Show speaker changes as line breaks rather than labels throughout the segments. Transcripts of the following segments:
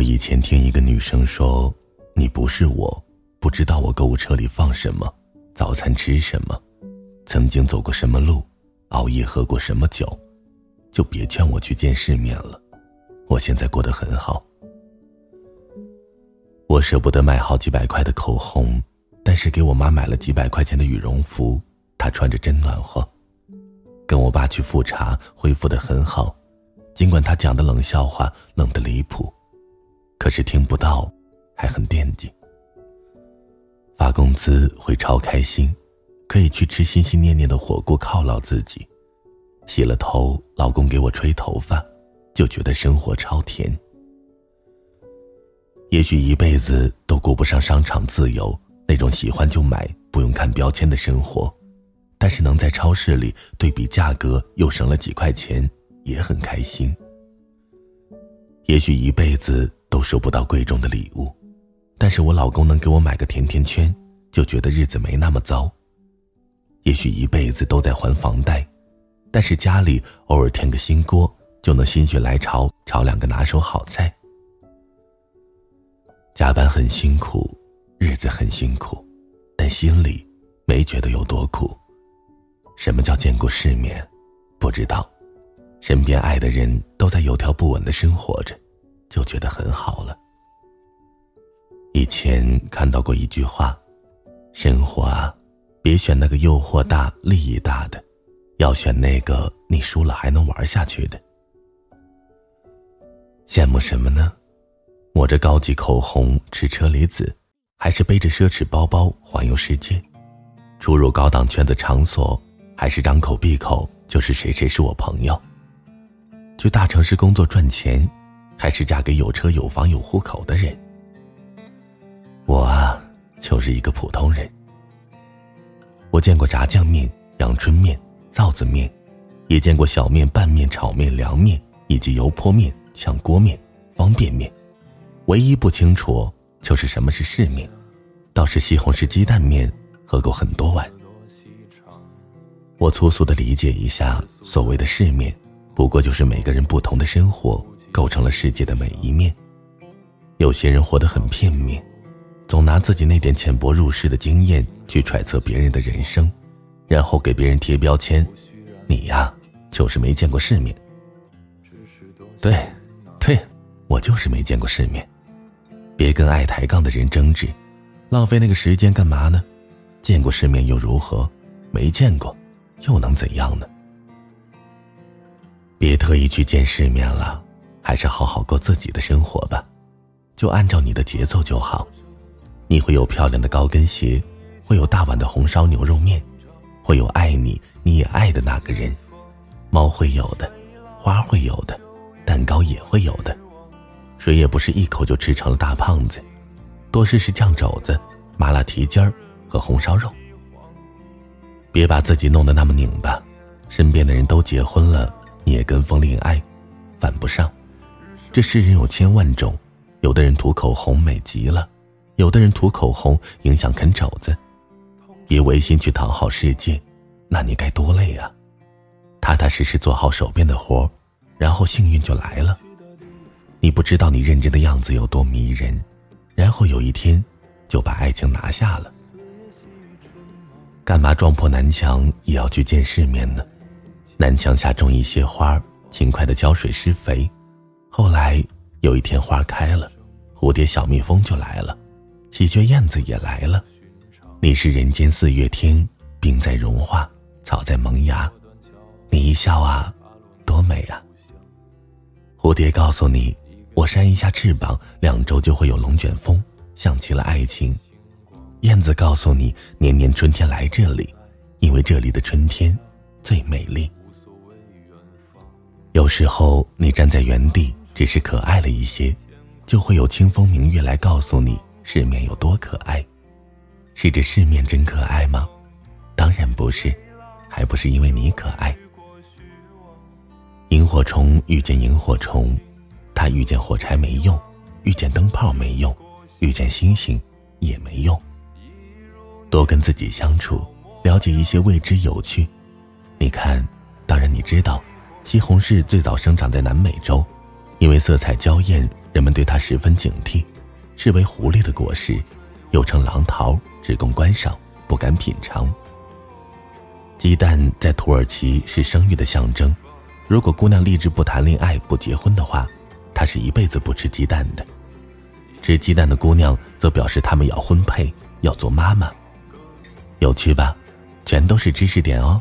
我以前听一个女生说：“你不是我，不知道我购物车里放什么，早餐吃什么，曾经走过什么路，熬夜喝过什么酒，就别劝我去见世面了。我现在过得很好。我舍不得买好几百块的口红，但是给我妈买了几百块钱的羽绒服，她穿着真暖和。跟我爸去复查，恢复的很好，尽管他讲的冷笑话冷的离谱。”可是听不到，还很惦记。发工资会超开心，可以去吃心心念念的火锅犒劳自己。洗了头，老公给我吹头发，就觉得生活超甜。也许一辈子都过不上商场自由那种喜欢就买不用看标签的生活，但是能在超市里对比价格又省了几块钱，也很开心。也许一辈子。都收不到贵重的礼物，但是我老公能给我买个甜甜圈，就觉得日子没那么糟。也许一辈子都在还房贷，但是家里偶尔添个新锅，就能心血来潮炒两个拿手好菜。加班很辛苦，日子很辛苦，但心里没觉得有多苦。什么叫见过世面？不知道，身边爱的人都在有条不紊的生活着。就觉得很好了。以前看到过一句话：“生活啊，别选那个诱惑大、利益大的，要选那个你输了还能玩下去的。”羡慕什么呢？抹着高级口红吃车厘子，还是背着奢侈包包环游世界？出入高档圈的场所，还是张口闭口就是谁谁是我朋友？去大城市工作赚钱？还是嫁给有车有房有户口的人。我啊，就是一个普通人。我见过炸酱面、阳春面、臊子面，也见过小面、拌面、炒面、凉面，以及油泼面、炝锅面、方便面。唯一不清楚就是什么是世面。倒是西红柿鸡蛋面喝过很多碗。我粗俗的理解一下，所谓的世面，不过就是每个人不同的生活。构成了世界的每一面。有些人活得很片面，总拿自己那点浅薄入世的经验去揣测别人的人生，然后给别人贴标签：“你呀，就是没见过世面。”对，对，我就是没见过世面。别跟爱抬杠的人争执，浪费那个时间干嘛呢？见过世面又如何？没见过，又能怎样呢？别特意去见世面了。还是好好过自己的生活吧，就按照你的节奏就好。你会有漂亮的高跟鞋，会有大碗的红烧牛肉面，会有爱你你也爱的那个人。猫会有的，花会有的，蛋糕也会有的。谁也不是一口就吃成了大胖子。多试试酱肘子、麻辣蹄筋儿和红烧肉。别把自己弄得那么拧巴，身边的人都结婚了，你也跟风恋爱，犯不上。这世人有千万种，有的人涂口红美极了，有的人涂口红影响啃肘子。别违心去讨好世界，那你该多累啊！踏踏实实做好手边的活然后幸运就来了。你不知道你认真的样子有多迷人，然后有一天就把爱情拿下了。干嘛撞破南墙也要去见世面呢？南墙下种一些花，勤快的浇水施肥。后来有一天花开了，蝴蝶、小蜜蜂就来了，喜鹊、燕子也来了。你是人间四月天，冰在融化，草在萌芽。你一笑啊，多美啊！蝴蝶告诉你，我扇一下翅膀，两周就会有龙卷风，想起了爱情。燕子告诉你，年年春天来这里，因为这里的春天最美丽。有时候你站在原地。只是可爱了一些，就会有清风明月来告诉你世面有多可爱。是这世面真可爱吗？当然不是，还不是因为你可爱。萤火虫遇见萤火虫，它遇见火柴没用，遇见灯泡没用，遇见星星也没用。多跟自己相处，了解一些未知有趣。你看，当然你知道，西红柿最早生长在南美洲。因为色彩娇艳，人们对它十分警惕，视为狐狸的果实，又称狼桃，只供观赏，不敢品尝。鸡蛋在土耳其是生育的象征，如果姑娘立志不谈恋爱、不结婚的话，她是一辈子不吃鸡蛋的。吃鸡蛋的姑娘则表示她们要婚配，要做妈妈。有趣吧？全都是知识点哦。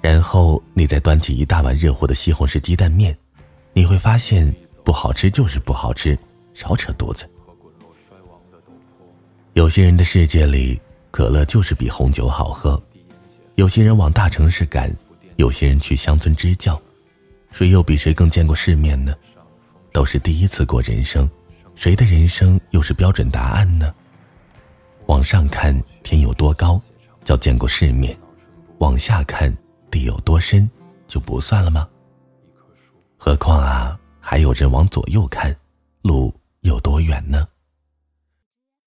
然后你再端起一大碗热乎的西红柿鸡蛋面，你会发现不好吃就是不好吃，少扯犊子。有些人的世界里，可乐就是比红酒好喝。有些人往大城市赶，有些人去乡村支教，谁又比谁更见过世面呢？都是第一次过人生，谁的人生又是标准答案呢？往上看天有多高，叫见过世面；往下看。地有多深，就不算了吗？何况啊，还有人往左右看，路有多远呢？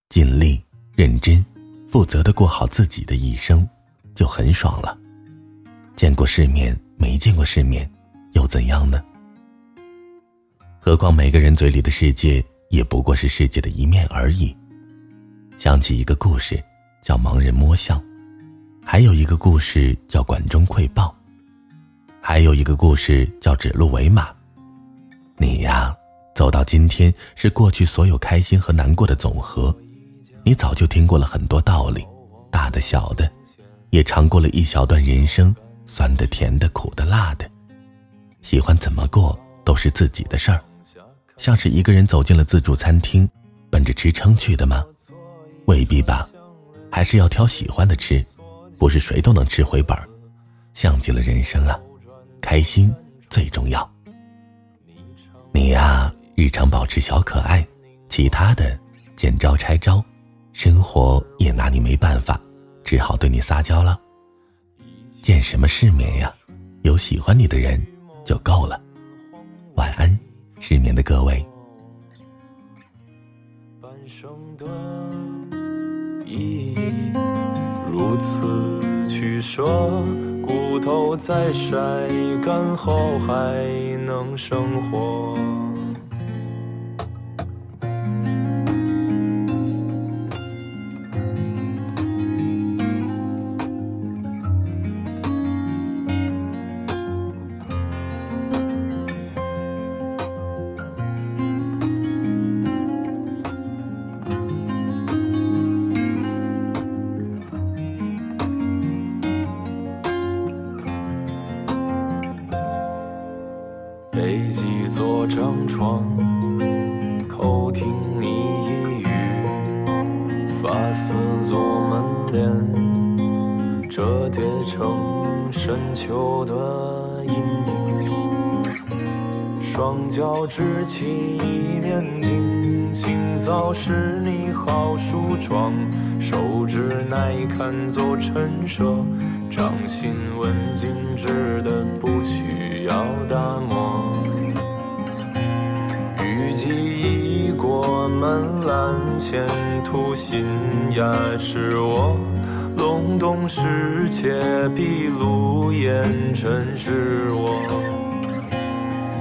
尽力、认真、负责的过好自己的一生，就很爽了。见过世面，没见过世面，又怎样呢？何况每个人嘴里的世界，也不过是世界的一面而已。想起一个故事，叫盲人摸象。还有一个故事叫管中窥豹，还有一个故事叫指鹿为马。你呀，走到今天是过去所有开心和难过的总和。你早就听过了很多道理，大的小的，也尝过了一小段人生，酸的、甜的、苦的、辣的。喜欢怎么过都是自己的事儿。像是一个人走进了自助餐厅，奔着吃撑去的吗？未必吧，还是要挑喜欢的吃。不是谁都能吃回本儿，像极了人生啊，开心最重要。你呀，日常保持小可爱，其他的见招拆招，生活也拿你没办法，只好对你撒娇了。见什么世面呀？有喜欢你的人就够了。晚安，失眠的各位。半生的意义如此取舍，骨头在晒干后还能生活。丝作门帘，折叠成深秋的阴影。双脚支起一面镜，清早是你好梳妆，手指耐看做陈设，掌心纹静止的不需要打磨。门栏前途新芽，是我隆冬时且闭路烟尘，是我。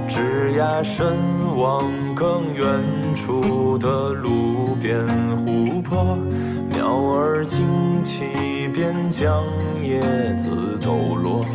枝桠深望更远处的路边湖泊，鸟儿惊起，边将叶子抖落。